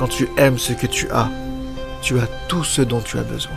Quand tu aimes ce que tu as, tu as tout ce dont tu as besoin.